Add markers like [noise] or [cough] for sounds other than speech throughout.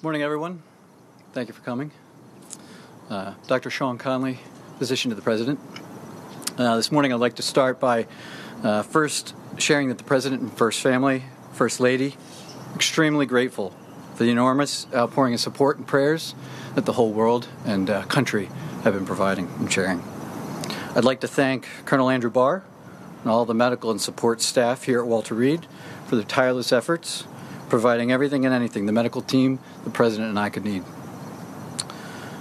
Morning, everyone. Thank you for coming. Uh, Dr. Sean Conley, physician to the President. Uh, this morning, I'd like to start by uh, first sharing that the President and First Family, First Lady, extremely grateful for the enormous outpouring of support and prayers that the whole world and uh, country have been providing and sharing. I'd like to thank Colonel Andrew Barr and all the medical and support staff here at Walter Reed for their tireless efforts providing everything and anything the medical team, the president, and I could need.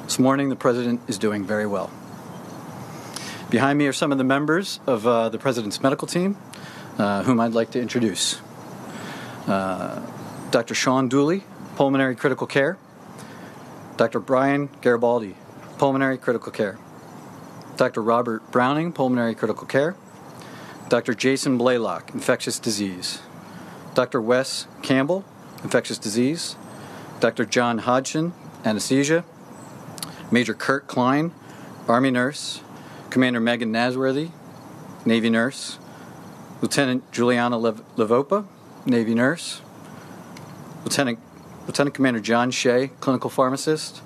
This morning, the president is doing very well. Behind me are some of the members of uh, the president's medical team, uh, whom I'd like to introduce. Uh, Dr. Sean Dooley, pulmonary critical care. Dr. Brian Garibaldi, pulmonary critical care. Dr. Robert Browning, pulmonary critical care. Dr. Jason Blaylock, infectious disease. Dr. Wes Campbell, infectious disease, Dr. John Hodgson, anesthesia, Major Kurt Klein, Army nurse, Commander Megan Nasworthy, Navy nurse, Lieutenant Juliana Lev- Levopa, Navy nurse, Lieutenant, Lieutenant Commander John Shea, clinical pharmacist,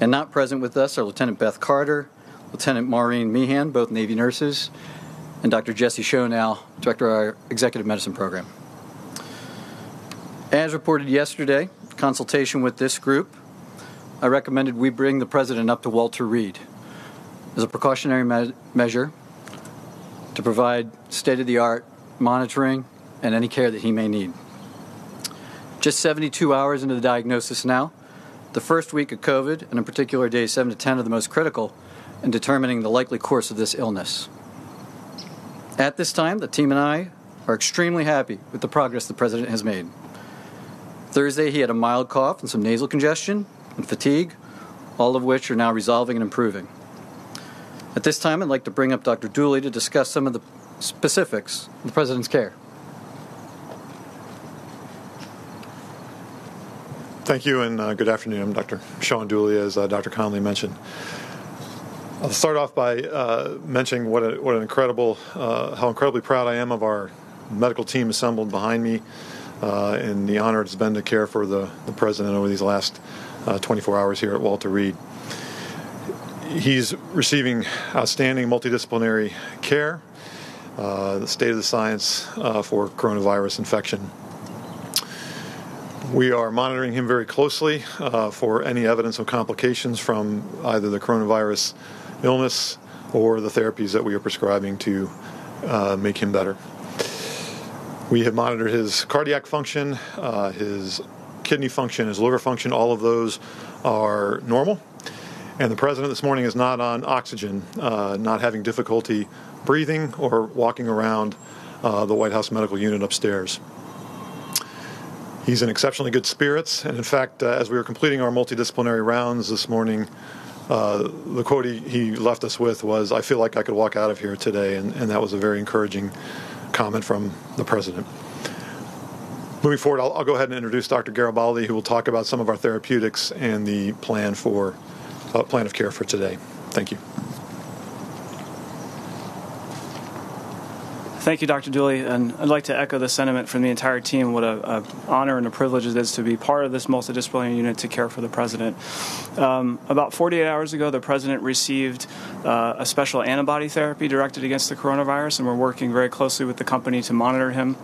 and not present with us are Lieutenant Beth Carter, Lieutenant Maureen Meehan, both Navy nurses, and Dr. Jesse Schonow, Director of our Executive Medicine Program. As reported yesterday, consultation with this group, I recommended we bring the president up to Walter Reed as a precautionary me- measure to provide state of the art monitoring and any care that he may need. Just 72 hours into the diagnosis now, the first week of COVID, and in particular days 7 to 10, are the most critical in determining the likely course of this illness. At this time, the team and I are extremely happy with the progress the president has made. Thursday, he had a mild cough and some nasal congestion and fatigue, all of which are now resolving and improving. At this time, I'd like to bring up Dr. Dooley to discuss some of the specifics of the President's care. Thank you and uh, good afternoon. I'm Dr. Sean Dooley, as uh, Dr. Conley mentioned. I'll start off by uh, mentioning what, a, what an incredible, uh, how incredibly proud I am of our medical team assembled behind me uh, and the honor it's been to care for the, the president over these last uh, 24 hours here at Walter Reed. He's receiving outstanding multidisciplinary care, uh, the state of the science uh, for coronavirus infection. We are monitoring him very closely uh, for any evidence of complications from either the coronavirus illness or the therapies that we are prescribing to uh, make him better. We have monitored his cardiac function, uh, his kidney function, his liver function. All of those are normal. And the president this morning is not on oxygen, uh, not having difficulty breathing or walking around uh, the White House medical unit upstairs. He's in exceptionally good spirits, and in fact, uh, as we were completing our multidisciplinary rounds this morning, uh, the quote he, he, left us with was, I feel like I could walk out of here today, and, and that was a very encouraging comment from the president. Moving forward, I'll, I'll, go ahead and introduce Dr. Garibaldi, who will talk about some of our therapeutics and the plan for uh, plan of care for today. Thank you. Thank you, Dr. Dooley, and I'd like to echo the sentiment from the entire team. What a, a honor and a privilege it is to be part of this multidisciplinary unit to care for the president. Um, about 48 hours ago, the president received uh, a special antibody therapy directed against the coronavirus, and we're working very closely with the company to monitor him.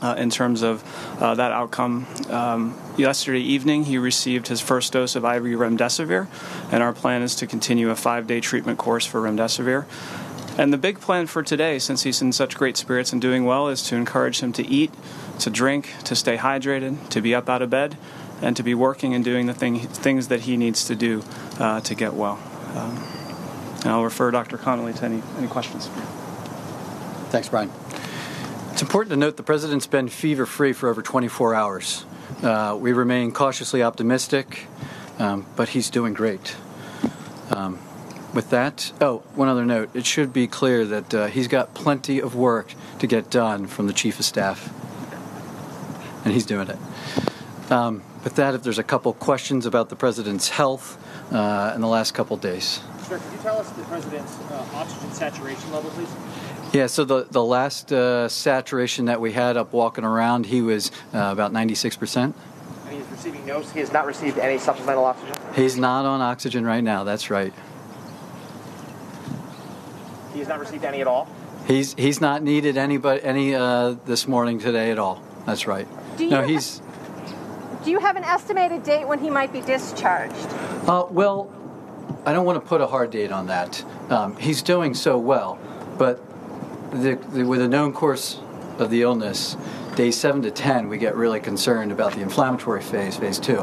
Uh, in terms of uh, that outcome. Um, yesterday evening, he received his first dose of IV remdesivir, and our plan is to continue a five day treatment course for remdesivir. And the big plan for today, since he's in such great spirits and doing well, is to encourage him to eat, to drink, to stay hydrated, to be up out of bed, and to be working and doing the thing, things that he needs to do uh, to get well. Um, and I'll refer Dr. Conley to any, any questions. Thanks, Brian. It's important to note the president's been fever free for over 24 hours. Uh, we remain cautiously optimistic, um, but he's doing great. Um, with that, oh, one other note. It should be clear that uh, he's got plenty of work to get done from the chief of staff, and he's doing it. Um, with that, if there's a couple questions about the president's health uh, in the last couple days. Sir, could you tell us the president's uh, oxygen saturation level, please? Yeah, so the, the last uh, saturation that we had up walking around, he was uh, about 96%. And he's receiving no. He has not received any supplemental oxygen. He's not on oxygen right now. That's right. He has not received any at all. He's he's not needed anybody any uh, this morning today at all. That's right. Do you no, ha- he's Do you have an estimated date when he might be discharged? uh, well. I don't want to put a hard date on that. Um, he's doing so well, but the, the, with a known course of the illness, days seven to ten, we get really concerned about the inflammatory phase, phase two.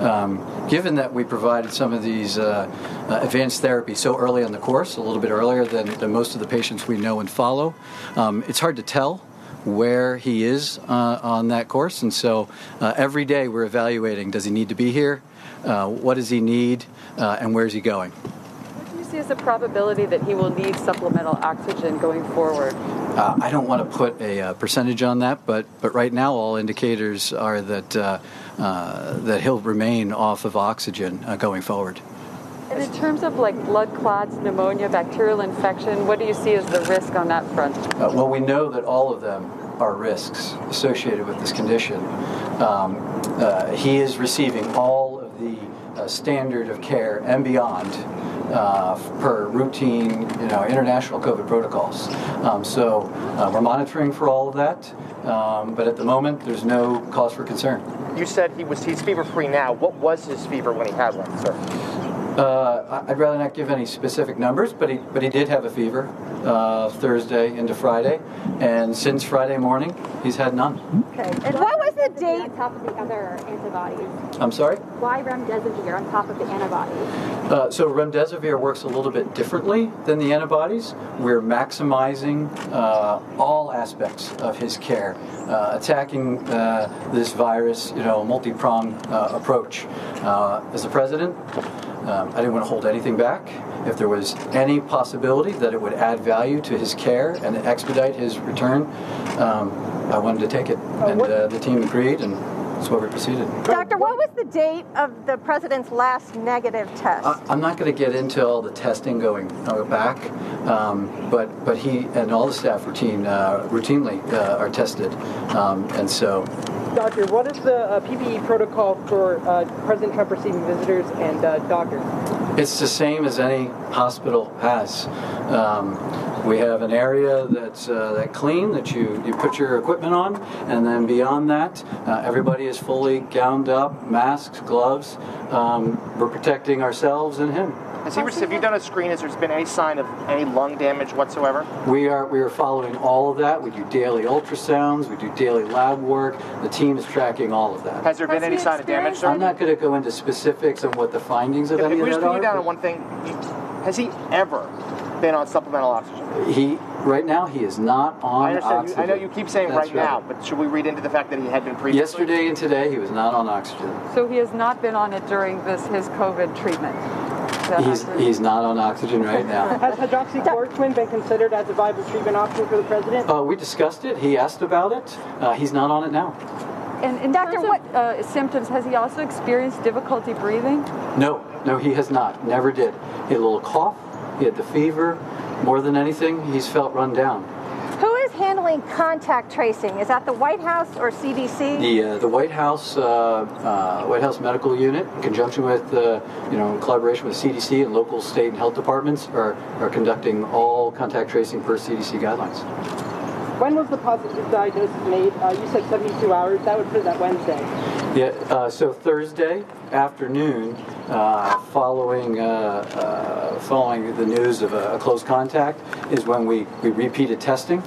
Um, given that we provided some of these uh, uh, advanced therapies so early in the course, a little bit earlier than, than most of the patients we know and follow, um, it's hard to tell where he is uh, on that course. And so uh, every day we're evaluating does he need to be here? Uh, what does he need? Uh, and where's he going? What do you see as the probability that he will need supplemental oxygen going forward? Uh, I don't want to put a uh, percentage on that, but but right now all indicators are that uh, uh, that he'll remain off of oxygen uh, going forward. And in terms of like blood clots, pneumonia, bacterial infection, what do you see as the risk on that front? Uh, well, we know that all of them are risks associated with this condition. Um, uh, he is receiving all of the uh, standard of care and beyond uh, per routine, you know, international COVID protocols. Um, so uh, we're monitoring for all of that, um, but at the moment, there's no cause for concern. You said he was he's fever free now. What was his fever when he had one, sir? Uh, I'd rather not give any specific numbers, but he but he did have a fever uh, Thursday into Friday, and since Friday morning, he's had none. Okay. And what was the date? on top of the other antibodies? I'm sorry. Why remdesivir on top of the antibodies? Uh, so remdesivir works a little bit differently than the antibodies. We're maximizing uh, all aspects of his care, uh, attacking uh, this virus, you know, a multi-pronged uh, approach. Uh, as the president, um, I didn't want to hold anything back. If there was any possibility that it would add value to his care and expedite his return, um, I wanted to take it, and uh, the team agreed, and that's why we proceeded. Doctor, what was the date of the president's last negative test? I- I'm not going to get into all the testing going uh, back, um, but but he and all the staff routine uh, routinely uh, are tested, um, and so Doctor, what is the uh, PPE protocol for uh, President Trump receiving visitors and uh, doctors? it's the same as any hospital has. Um, we have an area that's uh, that clean that you, you put your equipment on, and then beyond that, uh, everybody is fully gowned up, masks, gloves. Um, we're protecting ourselves and him. Has he have you done a screen? Has there been any sign of any lung damage whatsoever? We are we are following all of that. We do daily ultrasounds. We do daily lab work. The team is tracking all of that. Has there been Has any he sign of damage, sir? I'm not going to go into specifics on what the findings of If, any if of we just that put you down are. on one thing, has he ever been on supplemental oxygen? He right now he is not on I understand. You, oxygen. I know you keep saying That's right, now, but should we read into the fact that he had been previously? Yesterday and today he was not on oxygen. So he has not been on it during this his COVID treatment. He's accurate? he's not on oxygen right now. [laughs] Has hydroxychloroquine been considered as a viable treatment option for the president? Uh, we discussed it. He asked about it. Uh, he's not on it now. And in Doctor, what- uh, symptoms, has he also experienced difficulty breathing? No, no, he has not. Never did. He had a little cough. He had the fever. More than anything, he's felt run down. Who is handling contact tracing? Is that the White House or CDC? The uh, the White House uh, uh, White House Medical Unit, in conjunction with uh, you know in collaboration with CDC and local state and health departments, are are conducting all contact tracing per CDC guidelines. When was the positive diagnosis made? Uh, you said 72 hours. That would put it at Wednesday. Yeah. Uh, so Thursday afternoon, uh, following uh, uh, following the news of a, a close contact, is when we we repeated testing.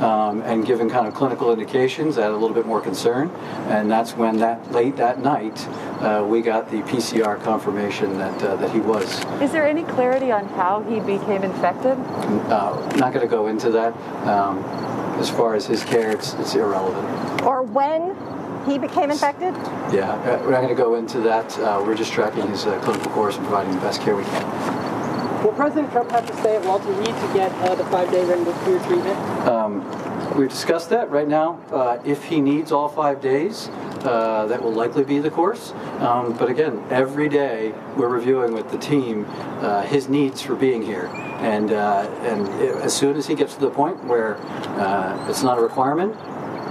Um, and given kind of clinical indications, that had a little bit more concern, and that's when that late that night uh, we got the PCR confirmation that uh, that he was. Is there any clarity on how he became infected? Uh, not going to go into that. Um, as far as his care, it's, it's irrelevant. Or when he became infected? Yeah, uh, we're not going to go into that. Uh, we're just tracking his uh, clinical course and providing the best care we can. Will President Trump have to stay at Walter Reed to get uh, the five-day remdesivir treatment? We've discussed that right now. Uh, if he needs all five days, uh, that will likely be the course. Um, but again, every day we're reviewing with the team uh, his needs for being here, and uh, and i- as soon as he gets to the point where uh, it's not a requirement,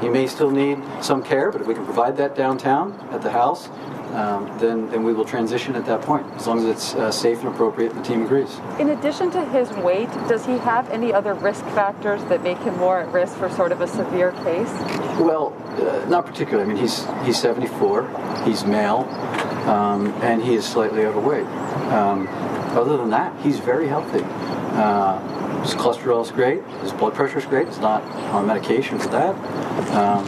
he may still need some care, but if we can provide that downtown at the house, um, then, then we will transition at that point, as long as it's uh, safe and appropriate and the team agrees. In addition to his weight, does he have any other risk factors that make him more at risk for sort of a severe case? Well, uh, not particularly. I mean, he's he's 74. He's male, um, and he is slightly overweight. Um, other than that, he's very healthy. Uh, his cholesterol is great. His blood pressure is great. He's not on medication for that. Um,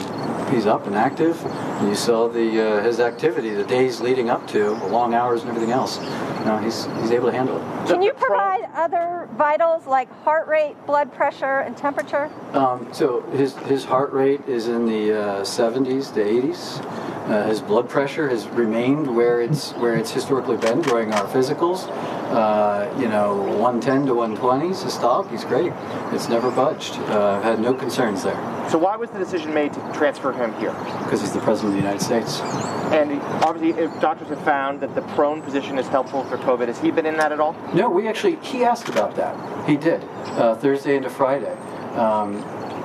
he's up and active. And you saw the uh, his activity, the days leading up to, the long hours and everything else. You know, he's he's able to handle it. Can you provide other vitals like heart rate, blood pressure, and temperature? Um, so his his heart rate is in the uh, 70s to 80s. Uh, his blood pressure has remained where it's where it's historically been during our physicals. Uh, you know, 110 to 120 is systolic. He's great. It's never budged. Uh, I've had no concerns there So why was the decision made to transfer him here? because he's the president of the United States. And obviously, if doctors have found that the prone position is helpful for COVID, has he been in that at all? No, we actually, he asked about that. He did, uh, Thursday into Friday. Um,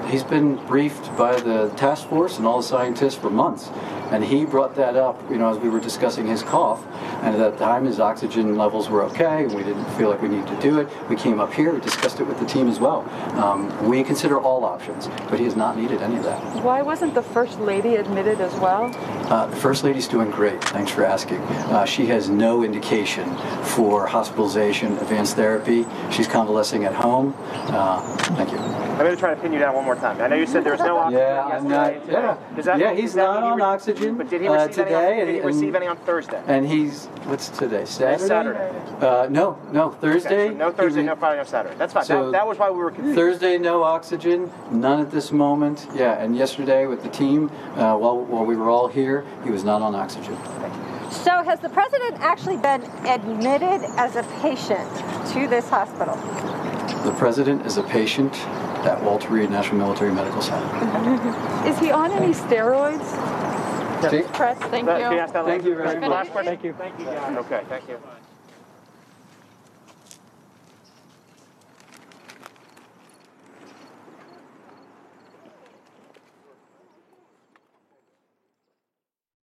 he's been briefed by the task force and all the scientists for months. And he brought that up, you know, as we were discussing his cough. And at that time, his oxygen levels were okay, and we didn't feel like we needed to do it. We came up here, we discussed it with the team as well. Um, we consider all options, but he has not needed any of that. Why wasn't the First Lady admitted as well? Uh, the First Lady's doing great. Thanks for asking. Uh, she has no indication for hospitalization, advanced therapy. She's convalescing at home. Uh, thank you. I'm going to try to pin you down one more time. I know you said there was no oxygen Yeah, I'm not. Yeah, Does that- yeah. He's that not mean on re- oxygen But did he uh, receive today, any? On, did he receive any on Thursday? and he's what's today? Saturday. Saturday. Uh, no, no. Thursday. Okay, so no Thursday, no Friday, no Saturday. That's fine. So- that, that was why we were confused. Thursday, no oxygen, none at this moment. Yeah, and yesterday with the team, uh, while while we were all here, he was not on oxygen. So, has the president actually been admitted as a patient to this hospital? The president is a patient at Walter Reed National Military Medical Center. [laughs] Is he on any steroids? See? Press, thank you. can you ask that Thank you very much. Last question. Thank you. Thank you. Okay. Thank you.